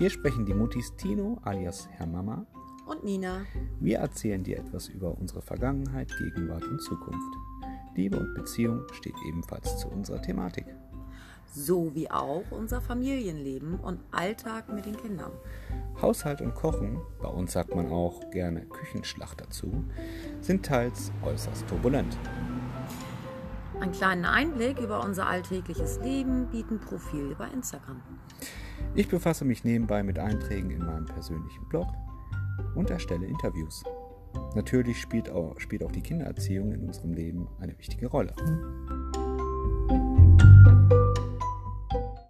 Hier sprechen die Muttis Tino alias Herr Mama und Nina. Wir erzählen dir etwas über unsere Vergangenheit, Gegenwart und Zukunft. Liebe und Beziehung steht ebenfalls zu unserer Thematik. So wie auch unser Familienleben und Alltag mit den Kindern. Haushalt und Kochen, bei uns sagt man auch gerne Küchenschlacht dazu, sind teils äußerst turbulent. Einen kleinen Einblick über unser alltägliches Leben bieten Profile bei Instagram. Ich befasse mich nebenbei mit Einträgen in meinem persönlichen Blog und erstelle Interviews. Natürlich spielt auch, spielt auch die Kindererziehung in unserem Leben eine wichtige Rolle.